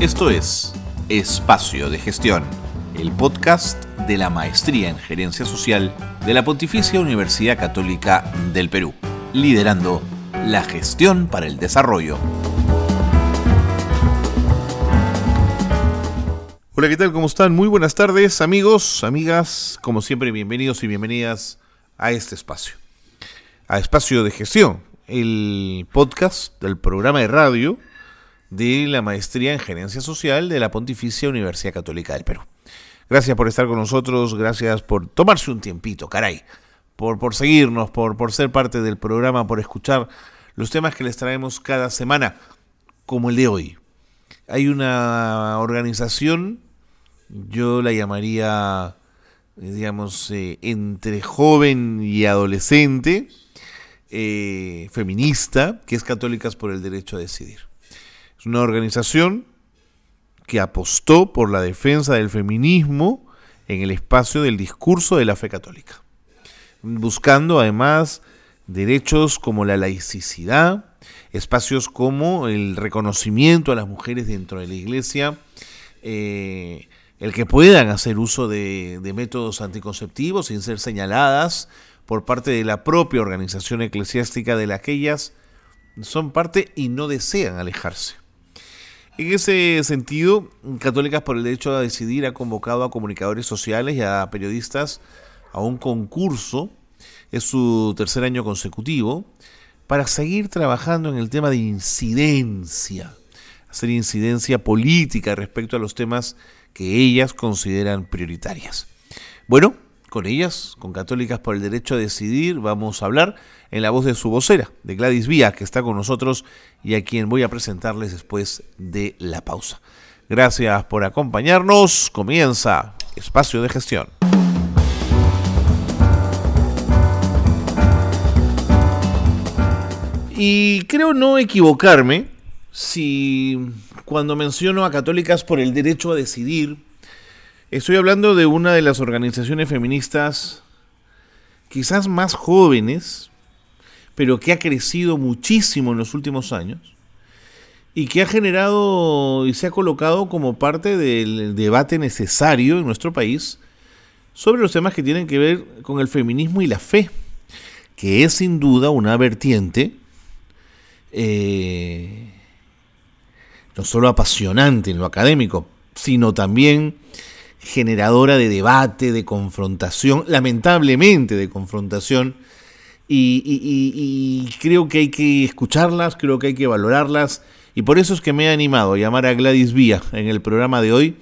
Esto es Espacio de Gestión, el podcast de la Maestría en Gerencia Social de la Pontificia Universidad Católica del Perú, liderando la gestión para el desarrollo. Hola, ¿qué tal? ¿Cómo están? Muy buenas tardes, amigos, amigas. Como siempre, bienvenidos y bienvenidas a este espacio. A Espacio de Gestión, el podcast del programa de radio de la Maestría en Gerencia Social de la Pontificia Universidad Católica del Perú. Gracias por estar con nosotros, gracias por tomarse un tiempito, caray, por, por seguirnos, por, por ser parte del programa, por escuchar los temas que les traemos cada semana, como el de hoy. Hay una organización, yo la llamaría, eh, digamos, eh, entre joven y adolescente, eh, feminista, que es Católicas por el Derecho a Decidir. Es una organización que apostó por la defensa del feminismo en el espacio del discurso de la fe católica, buscando además derechos como la laicidad, espacios como el reconocimiento a las mujeres dentro de la iglesia, eh, el que puedan hacer uso de, de métodos anticonceptivos sin ser señaladas por parte de la propia organización eclesiástica de la que ellas son parte y no desean alejarse. En ese sentido, Católicas por el Derecho a Decidir ha convocado a comunicadores sociales y a periodistas a un concurso, es su tercer año consecutivo, para seguir trabajando en el tema de incidencia, hacer incidencia política respecto a los temas que ellas consideran prioritarias. Bueno, con ellas, con Católicas por el Derecho a Decidir, vamos a hablar en la voz de su vocera, de Gladys Vía, que está con nosotros y a quien voy a presentarles después de la pausa. Gracias por acompañarnos. Comienza Espacio de Gestión. Y creo no equivocarme si cuando menciono a Católicas por el Derecho a Decidir, Estoy hablando de una de las organizaciones feministas quizás más jóvenes, pero que ha crecido muchísimo en los últimos años y que ha generado y se ha colocado como parte del debate necesario en nuestro país sobre los temas que tienen que ver con el feminismo y la fe, que es sin duda una vertiente eh, no solo apasionante en lo académico, sino también generadora de debate, de confrontación, lamentablemente de confrontación, y, creo que hay que escucharlas, creo que hay que valorarlas, y por eso es que me he animado a llamar a Gladys Vía en el programa de hoy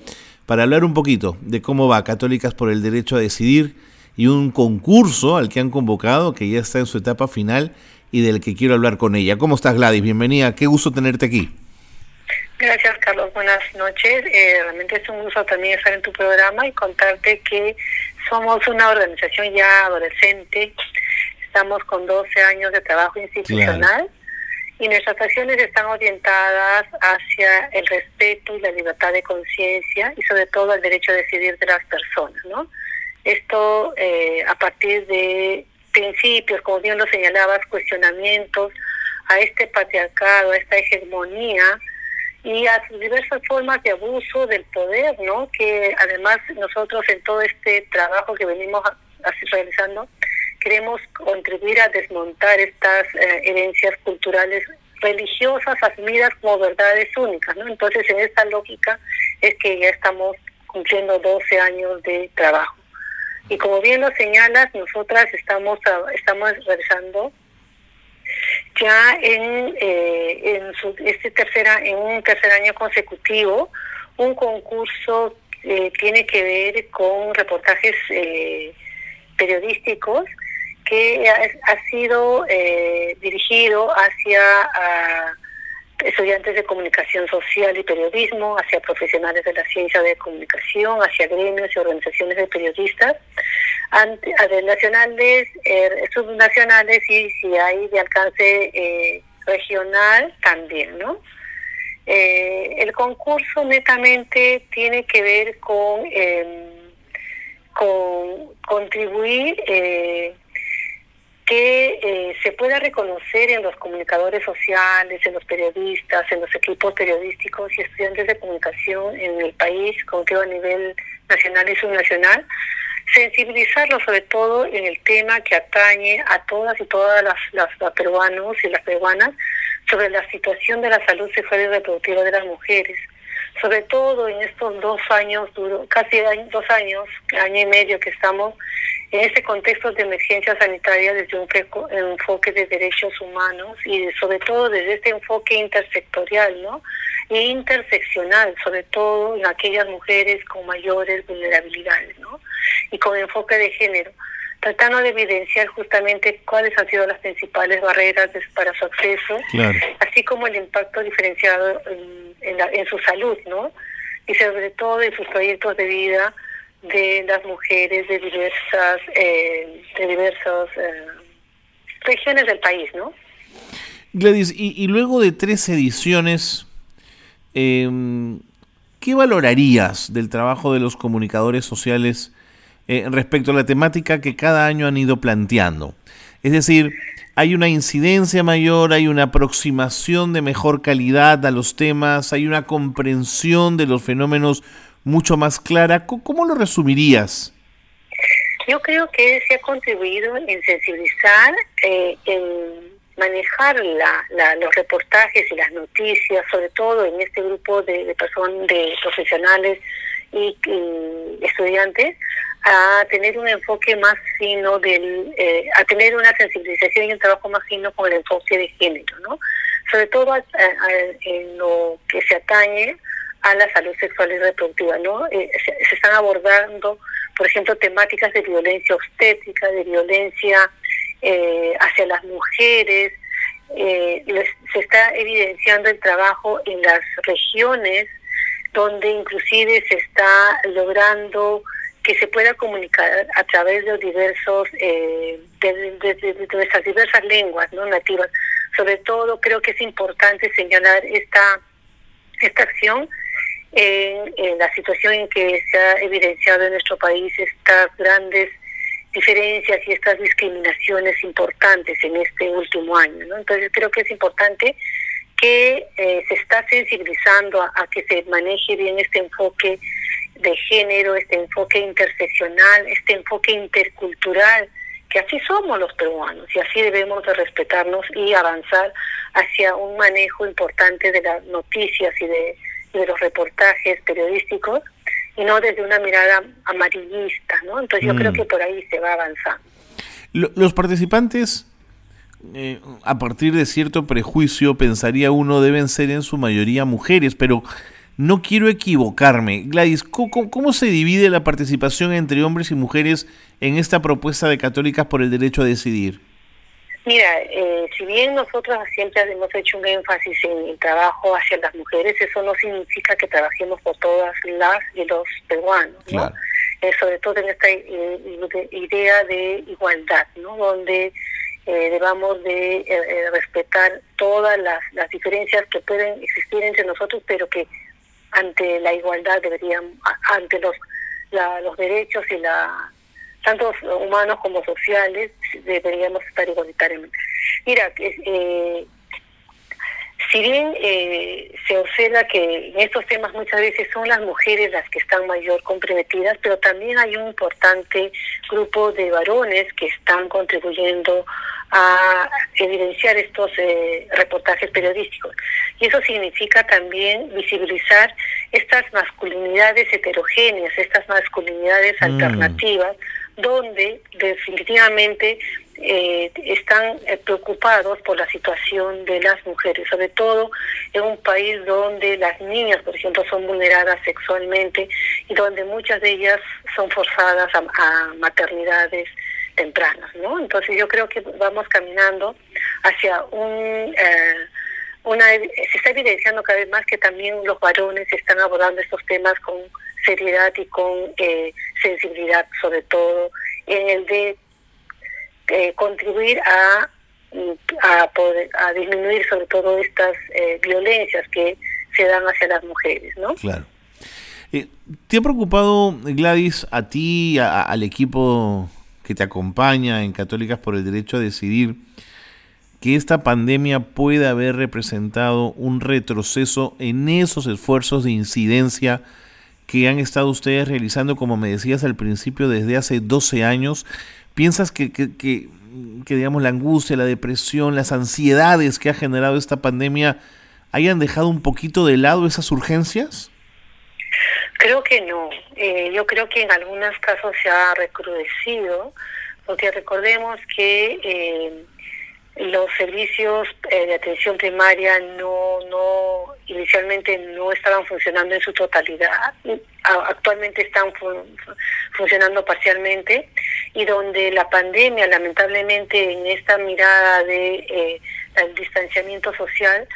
para hablar un poquito de cómo va Católicas por el Derecho a Decidir y un concurso al que han convocado que ya está en su etapa final y del que quiero hablar con ella. ¿Cómo estás Gladys? Bienvenida, qué gusto tenerte aquí. Gracias, Carlos. Buenas noches. Eh, realmente es un gusto también estar en tu programa y contarte que somos una organización ya adolescente. Estamos con 12 años de trabajo institucional y nuestras acciones están orientadas hacia el respeto y la libertad de conciencia y sobre todo el derecho a decidir de las personas, ¿no? Esto eh, a partir de principios, como bien lo señalabas, cuestionamientos a este patriarcado, a esta hegemonía y a sus diversas formas de abuso del poder, ¿no? Que además nosotros en todo este trabajo que venimos así realizando queremos contribuir a desmontar estas eh, herencias culturales religiosas asumidas como verdades únicas, ¿no? Entonces en esta lógica es que ya estamos cumpliendo 12 años de trabajo. Y como bien lo señalas, nosotras estamos estamos realizando ya en, eh, en su, este tercera, en un tercer año consecutivo un concurso tiene que ver con reportajes eh, periodísticos que ha, sido eh, dirigido hacia estudiantes de comunicación social y periodismo, hacia profesionales de la ciencia de comunicación, hacia gremios y organizaciones de periodistas ante, nacionales, eh, subnacionales y si hay de alcance eh, regional también, ¿no? Eh, el concurso netamente tiene que ver con, em, con contribuir eh, que se pueda reconocer en los comunicadores sociales, en los periodistas, en los equipos periodísticos y estudiantes de comunicación en el país, como que a nivel nacional y subnacional, sensibilizarlos sobre todo en el tema que atañe a todas y todas las, las, peruanos y las peruanas sobre la situación de la salud sexual y reproductiva de las mujeres sobre todo en estos dos años, casi dos años, año y medio que estamos en este contexto de emergencia sanitaria desde un enfoque de derechos humanos y sobre todo desde este enfoque intersectorial, ¿no? E interseccional, sobre todo en aquellas mujeres con mayores vulnerabilidades, ¿no? Y con enfoque de género, tratando de evidenciar justamente cuáles han sido las principales barreras para su acceso, así como el impacto diferenciado en, en su salud, ¿no? Y sobre todo en sus proyectos de vida de las mujeres de diversas eh, de diversas eh, regiones del país, ¿no? Gladys, y, luego de tres ediciones, em, ¿qué valorarías del trabajo de los comunicadores sociales eh, respecto a la temática que cada año han ido planteando? Es decir, ¿hay una incidencia mayor, hay una aproximación de mejor calidad a los temas, hay una comprensión de los fenómenos mucho más clara. ¿Cómo lo resumirías? Yo creo que se ha contribuido en sensibilizar, eh, en manejar la, los reportajes y las noticias, sobre todo en este grupo de, personas, de profesionales y, estudiantes, a tener un enfoque más fino, del, eh, a tener una sensibilización y un trabajo más fino con el enfoque de género, ¿no? Sobre todo en lo que se atañe a la salud sexual y reproductiva, ¿no? Eh, se, están abordando, por ejemplo, temáticas de violencia obstétrica, de violencia eh, hacia las mujeres, eh, se está evidenciando el trabajo en las regiones donde inclusive se está logrando que se pueda comunicar a través de diversos de, de, nuestras diversas lenguas no nativas. Sobre todo creo que es importante señalar esta esta acción en, la situación en que se ha evidenciado en nuestro país estas grandes diferencias y estas discriminaciones importantes en este último año. ¿no? Entonces creo que es importante que eh, se está sensibilizando a, que se maneje bien este enfoque de género, este enfoque interseccional, este enfoque intercultural, que así somos los peruanos y así debemos de respetarnos y avanzar hacia un manejo importante de las noticias y de de los reportajes periodísticos y no desde una mirada amarillista, ¿no? Entonces yo creo mm. que por ahí se va avanzando. Los participantes, eh, a partir de cierto prejuicio, pensaría uno, deben ser en su mayoría mujeres, pero no quiero equivocarme. Gladys, cómo se divide la participación entre hombres y mujeres en esta propuesta de Católicas por el Derecho a Decidir? Mira, eh, si bien nosotros siempre hemos hecho un énfasis en el trabajo hacia las mujeres, eso no significa que trabajemos por todas las y los peruanos, ¿no? Eh, sobre todo en esta eh, idea de igualdad, ¿no? Donde debamos de respetar todas las, las diferencias que pueden existir entre nosotros, pero que ante la igualdad deberían, ante los, los derechos y la tanto humanos como sociales, deberíamos estar igualitariamente. Mira, eh, si bien eh, se observa que en estos temas muchas veces son las mujeres las que están mayor comprometidas, pero también hay un importante grupo de varones que están contribuyendo a evidenciar estos eh, reportajes periodísticos. Y eso significa también visibilizar estas masculinidades heterogéneas, estas masculinidades mm. alternativas, donde definitivamente eh, están eh, preocupados por la situación de las mujeres, sobre todo en un país donde las niñas, por ejemplo, son vulneradas sexualmente y donde muchas de ellas son forzadas a, maternidades tempranas, ¿no? Entonces yo creo que vamos caminando hacia un eh, una se está evidenciando cada vez más que también los varones están abordando estos temas con seriedad y con eh, sensibilidad, sobre todo en el de eh, contribuir a, a, poder, a disminuir sobre todo estas eh, violencias que se dan hacia las mujeres, ¿no? Claro. ¿Te ha preocupado, Gladys, a ti, al equipo que te acompaña en Católicas por el Derecho a Decidir, que esta pandemia puede haber representado un retroceso en esos esfuerzos de incidencia que han estado ustedes realizando, como me decías al principio, desde hace 12 años. ¿Piensas que, que, que, digamos, la angustia, la depresión, las ansiedades que ha generado esta pandemia hayan dejado un poquito de lado esas urgencias? Creo que no. Eh, yo creo que en algunos casos se ha recrudecido, porque recordemos que eh, los servicios eh, de atención primaria no, no inicialmente no estaban funcionando en su totalidad, actualmente están funcionando parcialmente. Y donde la pandemia lamentablemente en esta mirada de el distanciamiento social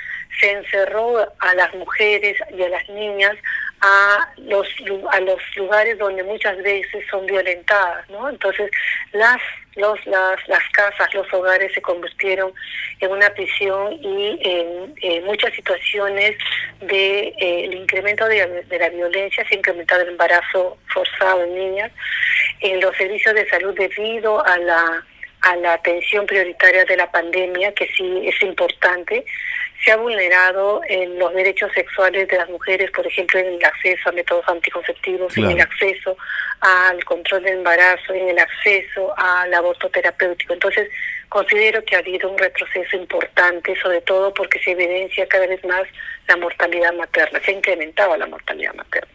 se encerró a las mujeres y a las niñas a los a los lugares donde muchas veces son violentadas, ¿no? Entonces las los las las casas, los hogares se convirtieron en una prisión y en, muchas situaciones de eh, el incremento de, de, la violencia se ha incrementado el embarazo forzado en niñas, en los servicios de salud debido a la a la atención prioritaria de la pandemia, que sí es importante, se ha vulnerado en los derechos sexuales de las mujeres, por ejemplo, en el acceso a métodos anticonceptivos, en el acceso al control del embarazo, en el acceso al aborto terapéutico. Entonces, considero que ha habido un retroceso importante, sobre todo porque se evidencia cada vez más la mortalidad materna, se ha incrementado la mortalidad materna.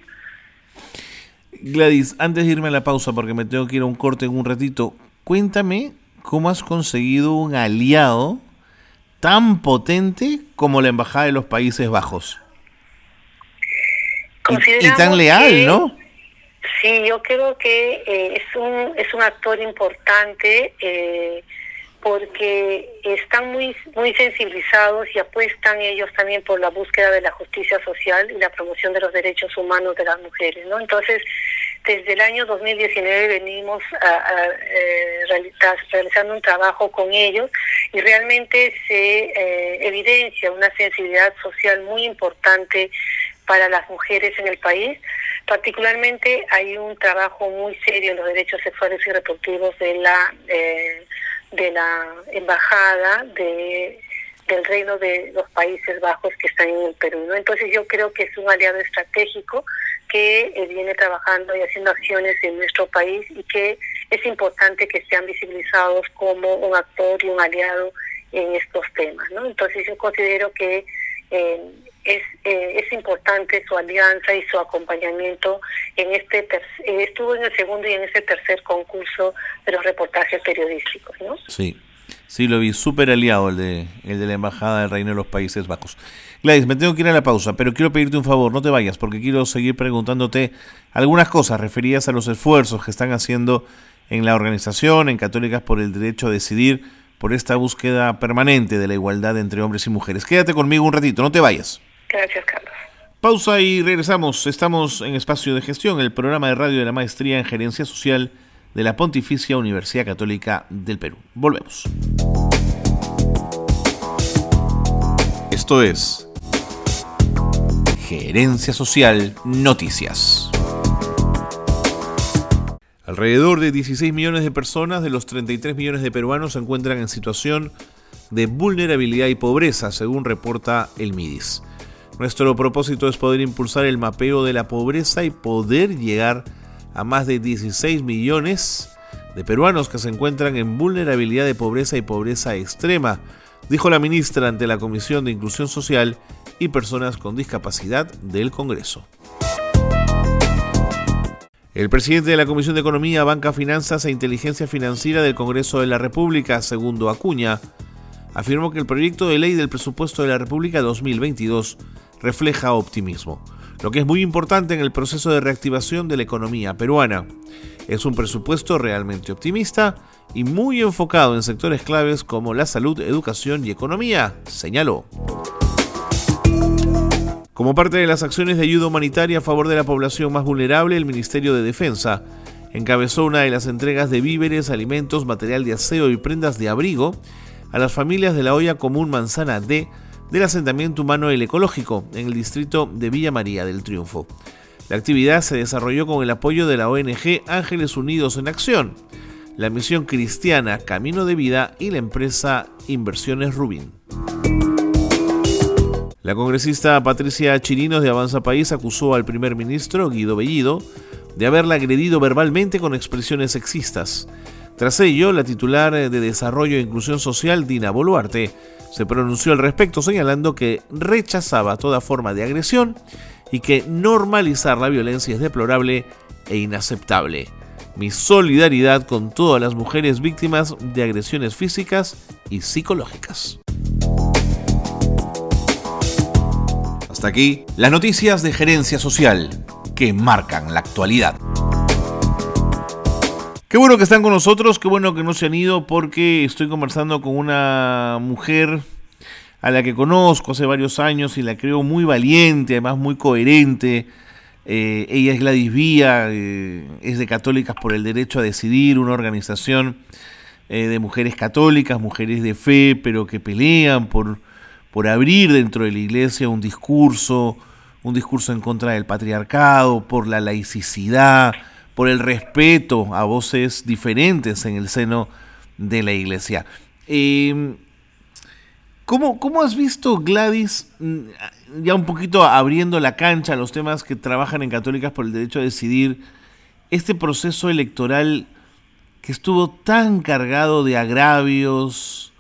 Gladys, antes de irme a la pausa, porque me tengo que ir a un corte en un ratito, cuéntame cómo has conseguido un aliado tan potente como la Embajada de los Países Bajos. Y, tan leal, ¿no? Sí, yo creo que eh, es, un, es un actor importante eh, porque están muy, muy sensibilizados y apuestan ellos también por la búsqueda de la justicia social y la promoción de los derechos humanos de las mujeres, ¿no? Entonces, desde el año 2019 venimos a, eh, realizando un trabajo con ellos y realmente se eh, evidencia una sensibilidad social muy importante para las mujeres en el país. Particularmente hay un trabajo muy serio en los derechos sexuales y reproductivos de la eh, de la embajada de del Reino de los Países Bajos que están en el Perú. Entonces yo creo que es un aliado estratégico que eh, viene trabajando y haciendo acciones en nuestro país y que es importante que sean visibilizados como un actor y un aliado en estos temas. ¿no? Entonces yo considero que eh, es, eh, es importante su alianza y su acompañamiento en este estuvo en el segundo y en este tercer concurso de los reportajes periodísticos, ¿no? Sí. Sí, lo vi súper aliado el de, el de la Embajada del Reino de los Países Bajos. Gladys, me tengo que ir a la pausa, pero quiero pedirte un favor, no te vayas, porque quiero seguir preguntándote algunas cosas referidas a los esfuerzos que están haciendo en la organización, en Católicas por el Derecho a Decidir, por esta búsqueda permanente de la igualdad entre hombres y mujeres. Quédate conmigo un ratito, no te vayas. Gracias, Carlos. Pausa y regresamos. Estamos en Espacio de Gestión, el programa de radio de la Maestría en Gerencia Social de la Pontificia Universidad Católica del Perú. Volvemos. Esto es Gerencia Social Noticias. Alrededor de 16 millones de personas de los 33 millones de peruanos se encuentran en situación de vulnerabilidad y pobreza, según reporta el MIDIS. Nuestro propósito es poder impulsar el mapeo de la pobreza y poder llegar a a más de 16 millones de peruanos que se encuentran en vulnerabilidad de pobreza y pobreza extrema, dijo la ministra ante la Comisión de Inclusión Social y Personas con Discapacidad del Congreso. El presidente de la Comisión de Economía, Banca, Finanzas e Inteligencia Financiera del Congreso de la República, Segundo Acuña, afirmó que el proyecto de ley del presupuesto de la República 2022 refleja optimismo lo que es muy importante en el proceso de reactivación de la economía peruana. Es un presupuesto realmente optimista y muy enfocado en sectores claves como la salud, educación y economía, señaló. Como parte de las acciones de ayuda humanitaria a favor de la población más vulnerable, el Ministerio de Defensa encabezó una de las entregas de víveres, alimentos, material de aseo y prendas de abrigo a las familias de la olla común Manzana D del asentamiento humano El Ecológico en el distrito de Villa María del Triunfo. La actividad se desarrolló con el apoyo de la ONG Ángeles Unidos en Acción. la misión cristiana Camino de Vida y la empresa Inversiones Rubín. La congresista Patricia Chirinos de Avanza País acusó al primer ministro Guido Bellido de haberla agredido verbalmente con expresiones sexistas. Tras ello, la titular de Desarrollo e Inclusión Social, Dina Boluarte, se pronunció al respecto señalando que rechazaba toda forma de agresión y que normalizar la violencia es deplorable e inaceptable. Mi solidaridad con todas las mujeres víctimas de agresiones físicas y psicológicas. Hasta aquí las noticias de gerencia social que marcan la actualidad. Qué bueno que están con nosotros, qué bueno que no se han ido porque estoy conversando con una mujer a la que conozco hace varios años y la creo muy valiente, además muy coherente. Eh, ella es Gladys Vía, eh, es de Católicas por el Derecho a Decidir, una organización eh, de mujeres católicas, mujeres de fe, pero que pelean por, por abrir dentro de la iglesia un discurso, un discurso en contra del patriarcado, por la laicidad, por el respeto a voces diferentes en el seno de la iglesia. Eh, ¿cómo, ¿Cómo has visto, Gladys, mm, ya un poquito abriendo la cancha a los temas que trabajan en Católicas por el derecho a decidir, este proceso electoral que estuvo tan cargado de agravios,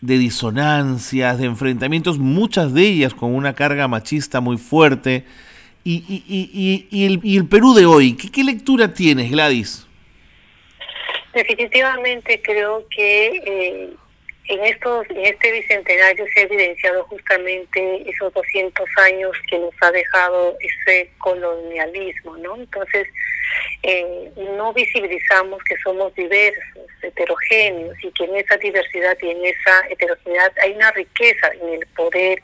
de disonancias, de enfrentamientos, muchas de ellas con una carga machista muy fuerte, y, y, y, y, el, y el Perú de hoy, ¿qué, ¿qué lectura tienes, Gladys? Definitivamente creo que eh, en estos en este bicentenario se ha evidenciado justamente esos 200 años que nos ha dejado ese colonialismo, ¿no? Entonces, eh, no visibilizamos que somos diversos, heterogéneos y que en esa diversidad y en esa heterogeneidad hay una riqueza en el poder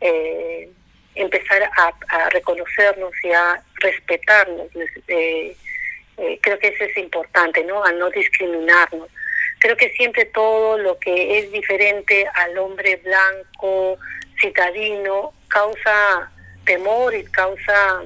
eh, empezar a, reconocernos y a respetarnos. Eh, eh, creo que eso es importante, ¿no? A no discriminarnos. Creo que siempre todo lo que es diferente al hombre blanco, citadino, causa temor y causa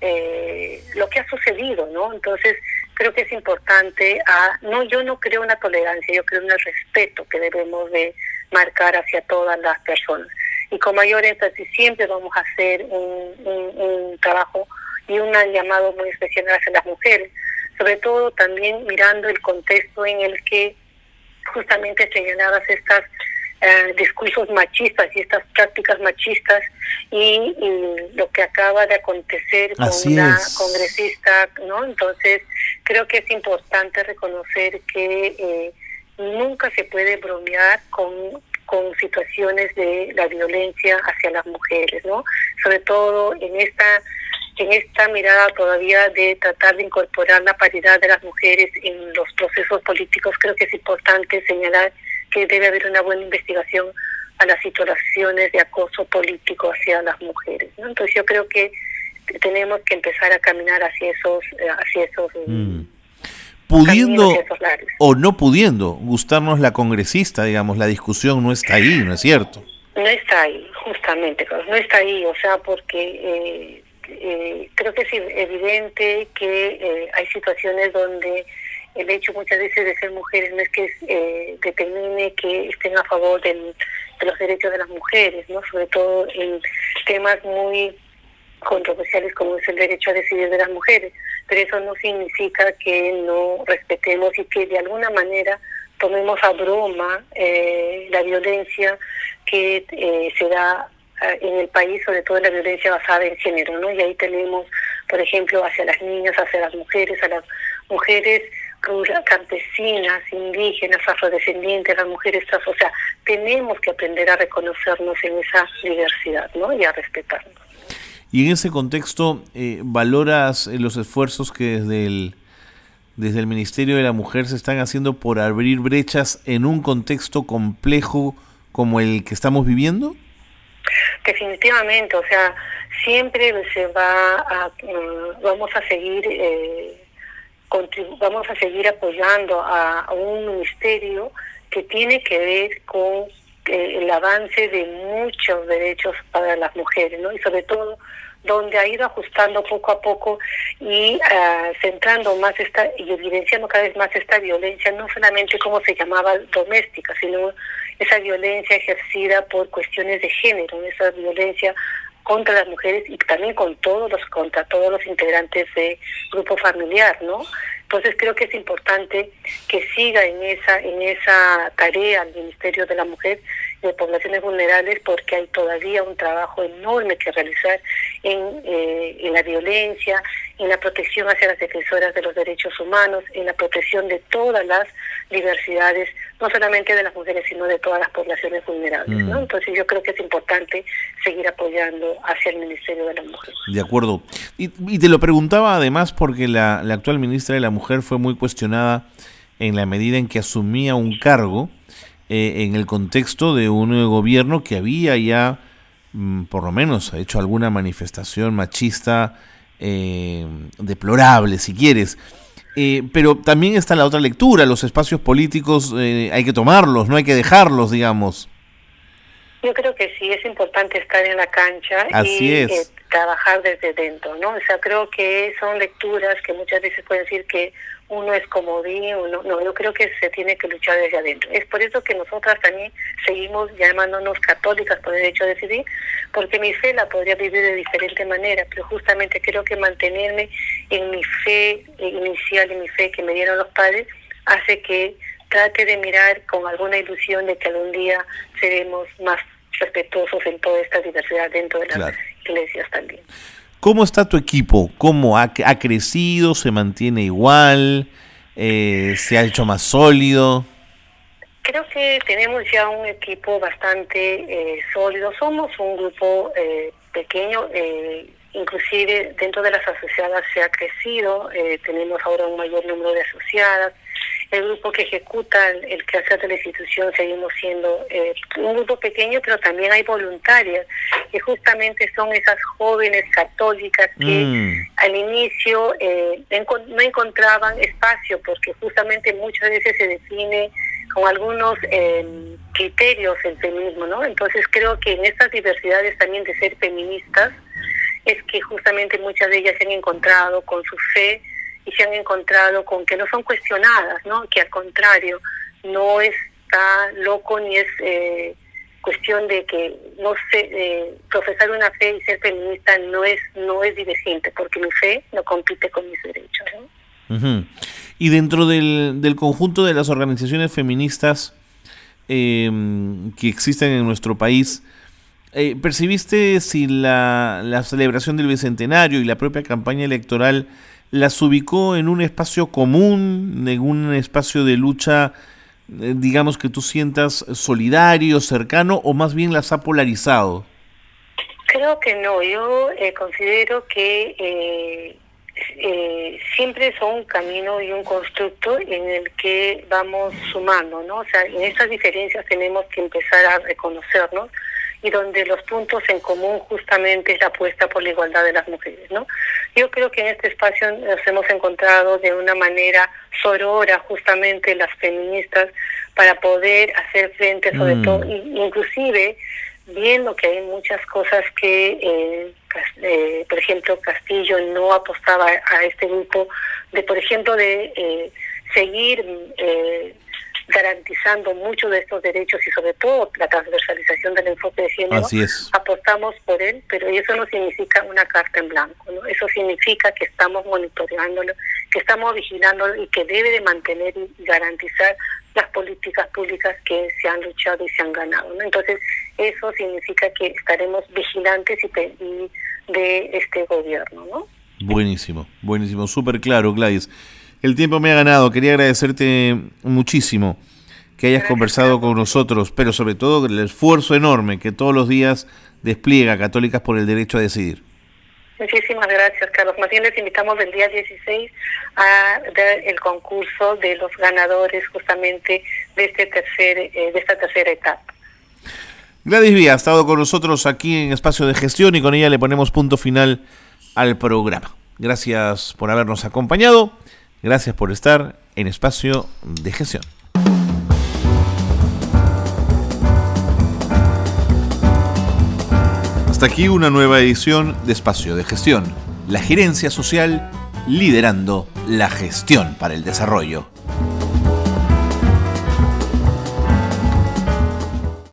eh, lo que ha sucedido, ¿no? Entonces, creo que es importante, a, no yo no creo una tolerancia, yo creo el respeto que debemos de marcar hacia todas las personas y con mayor énfasis siempre vamos a hacer un, un, un trabajo y un llamado muy especial hacia las mujeres, sobre todo también mirando el contexto en el que justamente señalabas estas eh, discursos machistas y estas prácticas machistas y, y, lo que acaba de acontecer con Así una es. congresista, ¿no? Entonces creo que es importante reconocer que eh, nunca se puede bromear con con situaciones de la violencia hacia las mujeres, ¿no? Sobre todo en esta en esta mirada todavía de tratar de incorporar la paridad de las mujeres en los procesos políticos, creo que es importante señalar que debe haber una buena investigación a las situaciones de acoso político hacia las mujeres. Entonces yo creo que tenemos que empezar a caminar hacia esos, hacia esos mm pudiendo o no pudiendo gustarnos la congresista, digamos, la discusión no está ahí, ¿no es cierto? No está ahí, justamente, no está ahí, o sea, porque eh, eh, creo que es evidente que eh, hay situaciones donde el hecho muchas veces de ser mujeres no es que eh, determine que estén a favor del, de los derechos de las mujeres, no sobre todo en temas muy controversiales como es el derecho a decidir de las mujeres, pero eso no significa que no respetemos y que de alguna manera tomemos a broma eh, la violencia que eh, se da eh, en el país, sobre todo la violencia basada en género, ¿no? Y ahí tenemos, por ejemplo, hacia las niñas, hacia las mujeres, a las mujeres campesinas, indígenas, afrodescendientes, las mujeres trans, o sea, tenemos que aprender a reconocernos en esa diversidad, ¿no? Y a respetarnos. Y en ese contexto, eh, ¿valoras los esfuerzos que desde el, desde el Ministerio de la Mujer se están haciendo por abrir brechas en un contexto complejo como el que estamos viviendo? Definitivamente, o sea, siempre se va a, um, vamos a seguir, eh, vamos a seguir apoyando a, un ministerio que tiene que ver con eh, el avance de muchos derechos para las mujeres, ¿no? Y sobre todo donde ha ido ajustando poco a poco y uh, centrando más esta y evidenciando cada vez más esta violencia, no solamente como se llamaba doméstica, sino esa violencia ejercida por cuestiones de género, esa violencia contra las mujeres y también con todos los contra todos los integrantes de grupo familiar, ¿no? Entonces creo que es importante que siga en esa en esa tarea el Ministerio de la Mujer y de Poblaciones Vulnerables porque hay todavía un trabajo enorme que realizar en, eh, en la violencia, en la protección hacia las defensoras de los derechos humanos, en la protección de todas las diversidades, no solamente de las mujeres, sino de todas las poblaciones vulnerables. ¿no? Mm. Entonces yo creo que es importante seguir apoyando hacia el Ministerio de la Mujer. De acuerdo. Y, y te lo preguntaba además porque la, la actual ministra de la Mujer fue muy cuestionada en la medida en que asumía un cargo eh, en el contexto de un gobierno que había ya, mm, por lo menos, hecho alguna manifestación machista eh, deplorable, si quieres. Eh, pero también está la otra lectura, los espacios políticos hay que tomarlos, no hay que dejarlos, digamos. Yo creo que sí, es importante estar en la cancha y trabajar desde dentro, ¿no? O sea, creo que son lecturas que muchas veces pueden decir que uno es comodín, uno, no, yo creo que se tiene que luchar desde adentro. Es por eso que nosotras también seguimos llamándonos católicas por el derecho a decidir, porque mi fe la podría vivir de diferente manera, pero justamente creo que mantenerme en mi fe inicial, en mi fe que me dieron los padres, hace que trate de mirar con alguna ilusión de que algún día seremos más respetuosos en toda esta diversidad dentro de las iglesias también. ¿Cómo está tu equipo? ¿Cómo ha, ha crecido? ¿Se mantiene igual? Eh, ¿Se ha hecho más sólido? Creo que tenemos ya un equipo bastante eh, sólido. Somos un grupo eh, pequeño, inclusive dentro de las asociadas se ha crecido. tenemos ahora un mayor número de asociadas el grupo que ejecuta el, quehacer de la institución seguimos siendo eh, un grupo pequeño, pero también hay voluntarias, que justamente son esas jóvenes católicas que mm. al inicio eh, no encontraban espacio, porque justamente muchas veces se define con algunos em, criterios el feminismo, ¿no? Entonces creo que en estas diversidades también de ser feministas, es que justamente muchas de ellas se han encontrado con su fe, y se han encontrado con que no son cuestionadas, ¿no? que al contrario, no está loco ni es eh, cuestión de que no sé, eh, profesar una fe y ser feminista no es no es divergente, porque mi fe no compite con mis derechos. Y dentro del, del conjunto de las organizaciones feministas em, que existen en nuestro país, eh, ¿percibiste si la, la celebración del Bicentenario y la propia campaña electoral las ubicó en un espacio común, en un espacio de lucha, eh, digamos que tú sientas solidario, cercano, o más bien las ha polarizado? Creo que no, yo eh, considero que eh, eh, siempre son un camino y un constructo en el que vamos sumando, ¿no? O sea, en estas diferencias tenemos que empezar a reconocernos y donde los puntos en común justamente es la apuesta por la igualdad de las mujeres, ¿no? Yo creo que en este espacio nos hemos encontrado de una manera sorora justamente las feministas para poder hacer frente sobre mm. todo, inclusive viendo que hay muchas cosas que, eh, eh, por ejemplo, Castillo no apostaba a este grupo de, por ejemplo, de eh, seguir eh, garantizando muchos de estos derechos y sobre todo la transversalización del enfoque de género, apostamos por él, pero eso no significa una carta en blanco, ¿no? eso significa que estamos monitoreándolo, que estamos vigilándolo y que debe de mantener y garantizar las políticas públicas que se han luchado y se han ganado. ¿no? Entonces, eso significa que estaremos vigilantes y, de este gobierno. ¿no? Buenísimo, buenísimo, súper claro, Gladys. El tiempo me ha ganado. Quería agradecerte muchísimo que hayas conversado con nosotros, pero sobre todo el esfuerzo enorme que todos los días despliega Católicas por el Derecho a Decidir. Muchísimas gracias, Carlos. Más bien les invitamos el día 16 a ver el concurso de los ganadores justamente de, este tercer, eh, de esta tercera etapa. Gladys Vía ha estado con nosotros aquí en Espacio de Gestión y con ella le ponemos punto final al programa. Gracias por habernos acompañado. Gracias por estar en espacio de gestión. Hasta aquí una nueva edición de Espacio de Gestión, la gerencia social liderando la gestión para el desarrollo.